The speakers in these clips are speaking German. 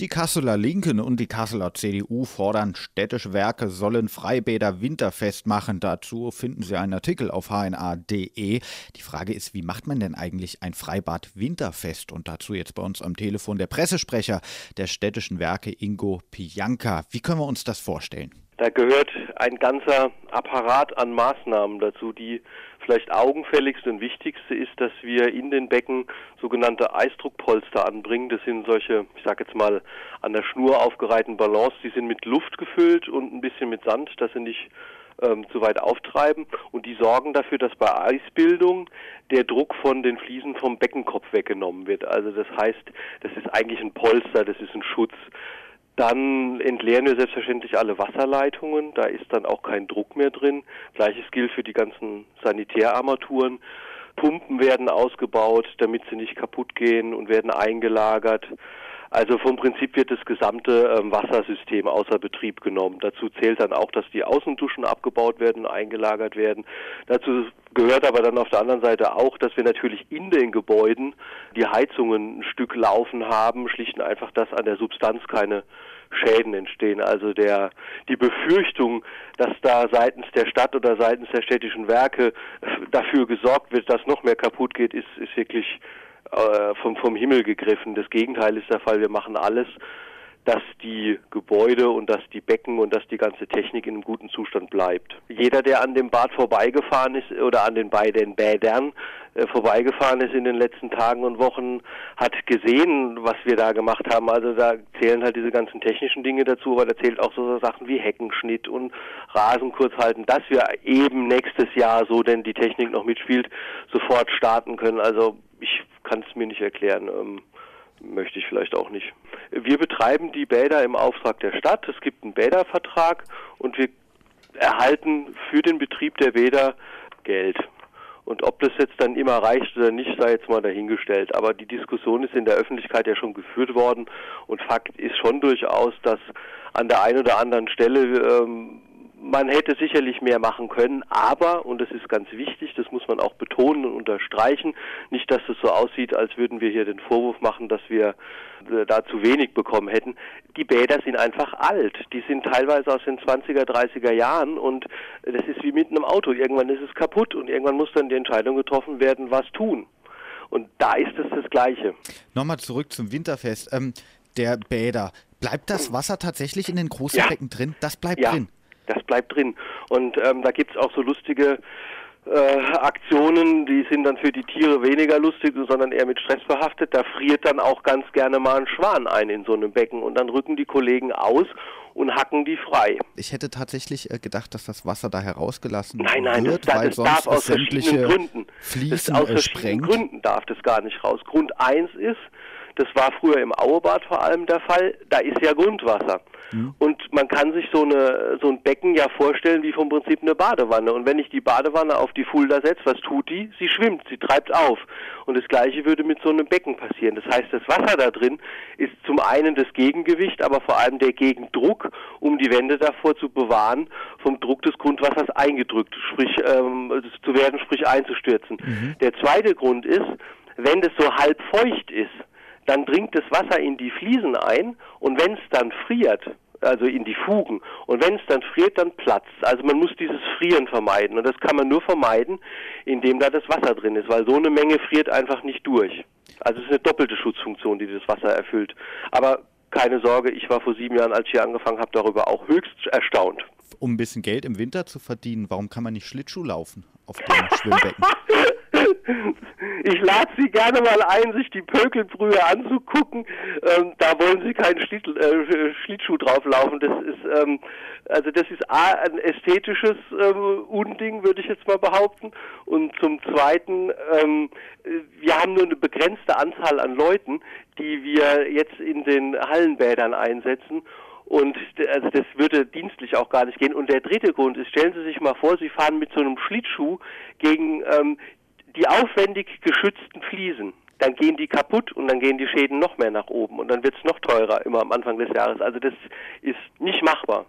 Die Kasseler Linken und die Kasseler CDU fordern, städtische Werke sollen Freibäder winterfest machen. Dazu finden Sie einen Artikel auf hna.de. Die Frage ist, wie macht man denn eigentlich ein Freibad winterfest? Und dazu jetzt bei uns am Telefon der Pressesprecher der städtischen Werke Ingo Pianka. Wie können wir uns das vorstellen? Da gehört ein ganzer Apparat an Maßnahmen dazu. Die vielleicht augenfälligste und wichtigste ist, dass wir in den Becken sogenannte Eisdruckpolster anbringen. Das sind solche, ich sage jetzt mal, an der Schnur aufgereihten Ballons. Die sind mit Luft gefüllt und ein bisschen mit Sand, dass sie nicht ähm, zu weit auftreiben. Und die sorgen dafür, dass bei Eisbildung der Druck von den Fliesen vom Beckenkopf weggenommen wird. Also das heißt, das ist eigentlich ein Polster, das ist ein Schutz. Dann entleeren wir selbstverständlich alle Wasserleitungen. Da ist dann auch kein Druck mehr drin. Gleiches gilt für die ganzen Sanitärarmaturen. Pumpen werden ausgebaut, damit sie nicht kaputt gehen und werden eingelagert. Also vom Prinzip wird das gesamte ähm, Wassersystem außer Betrieb genommen. Dazu zählt dann auch, dass die Außenduschen abgebaut werden, eingelagert werden. Dazu gehört aber dann auf der anderen Seite auch, dass wir natürlich in den Gebäuden die Heizungen ein Stück laufen haben, schlicht und einfach, dass an der Substanz keine Schäden entstehen. Also der, die Befürchtung, dass da seitens der Stadt oder seitens der städtischen Werke dafür gesorgt wird, dass noch mehr kaputt geht, ist, ist wirklich äh, vom, vom Himmel gegriffen. Das Gegenteil ist der Fall. Wir machen alles, dass die Gebäude und dass die Becken und dass die ganze Technik in einem guten Zustand bleibt. Jeder, der an dem Bad vorbeigefahren ist oder an den beiden Bädern äh, vorbeigefahren ist in den letzten Tagen und Wochen, hat gesehen, was wir da gemacht haben. Also da zählen halt diese ganzen technischen Dinge dazu, aber da zählt auch so Sachen wie Heckenschnitt und Rasen kurz halten, dass wir eben nächstes Jahr, so denn die Technik noch mitspielt, sofort starten können. Also kann es mir nicht erklären. Ähm, möchte ich vielleicht auch nicht. Wir betreiben die Bäder im Auftrag der Stadt. Es gibt einen Bädervertrag und wir erhalten für den Betrieb der Bäder Geld. Und ob das jetzt dann immer reicht oder nicht, sei jetzt mal dahingestellt. Aber die Diskussion ist in der Öffentlichkeit ja schon geführt worden. Und Fakt ist schon durchaus, dass an der einen oder anderen Stelle ähm, man hätte sicherlich mehr machen können, aber, und das ist ganz wichtig, das muss man auch betonen und unterstreichen, nicht, dass es so aussieht, als würden wir hier den Vorwurf machen, dass wir äh, da zu wenig bekommen hätten. Die Bäder sind einfach alt. Die sind teilweise aus den 20er, 30er Jahren und das ist wie mit einem Auto. Irgendwann ist es kaputt und irgendwann muss dann die Entscheidung getroffen werden, was tun. Und da ist es das Gleiche. Nochmal zurück zum Winterfest. Ähm, der Bäder. Bleibt das Wasser tatsächlich in den großen ja. Becken drin? Das bleibt ja. drin das bleibt drin. Und ähm, da gibt's auch so lustige äh, Aktionen, die sind dann für die Tiere weniger lustig, sondern eher mit Stress behaftet. Da friert dann auch ganz gerne mal ein Schwan ein in so einem Becken und dann rücken die Kollegen aus und hacken die frei. Ich hätte tatsächlich äh, gedacht, dass das Wasser da herausgelassen nein, nein, wird, das, weil das sonst darf aus verschiedenen Gründen. Fliesen das aus verschiedenen sprengt. Gründen darf das gar nicht raus. Grund eins ist, das war früher im Auebad vor allem der Fall, da ist ja Grundwasser. Mhm. Und man kann sich so, eine, so ein Becken ja vorstellen wie vom Prinzip eine Badewanne. Und wenn ich die Badewanne auf die Fulda setze, was tut die? Sie schwimmt, sie treibt auf. Und das Gleiche würde mit so einem Becken passieren. Das heißt, das Wasser da drin ist zum einen das Gegengewicht, aber vor allem der Gegendruck, um die Wände davor zu bewahren, vom Druck des Grundwassers eingedrückt sprich ähm, zu werden, sprich einzustürzen. Mhm. Der zweite Grund ist, wenn das so halb feucht ist, dann dringt das Wasser in die Fliesen ein und wenn es dann friert, also in die Fugen. Und wenn es dann friert, dann platzt. Also man muss dieses Frieren vermeiden. Und das kann man nur vermeiden, indem da das Wasser drin ist, weil so eine Menge friert einfach nicht durch. Also es ist eine doppelte Schutzfunktion, die das Wasser erfüllt. Aber keine Sorge, ich war vor sieben Jahren, als ich hier angefangen habe, darüber auch höchst erstaunt. Um ein bisschen Geld im Winter zu verdienen, warum kann man nicht Schlittschuh laufen auf dem Schwimmbecken? ich lade Sie gerne mal ein, sich die Pökelbrühe anzugucken. Ähm, da wollen Sie keinen Schlitt, äh, Schlittschuh drauflaufen. Das ist ähm, also das ist A, ein ästhetisches ähm, Unding, würde ich jetzt mal behaupten. Und zum Zweiten, ähm, wir haben nur eine begrenzte Anzahl an Leuten, die wir jetzt in den Hallenbädern einsetzen. Und also das würde dienstlich auch gar nicht gehen. Und der dritte Grund ist, stellen Sie sich mal vor, Sie fahren mit so einem Schlittschuh gegen ähm, die aufwendig geschützten Fliesen, dann gehen die kaputt und dann gehen die Schäden noch mehr nach oben und dann wird es noch teurer immer am Anfang des Jahres. Also das ist nicht machbar.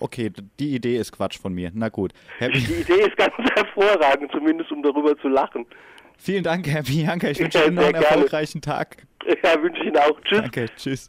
Okay, die Idee ist Quatsch von mir. Na gut. Herr die Idee ist ganz hervorragend, zumindest um darüber zu lachen. Vielen Dank, Herr Bianca. Ich wünsche Ihnen noch einen gerne. erfolgreichen Tag. Ja, wünsche ich Ihnen auch. Tschüss. Danke, tschüss.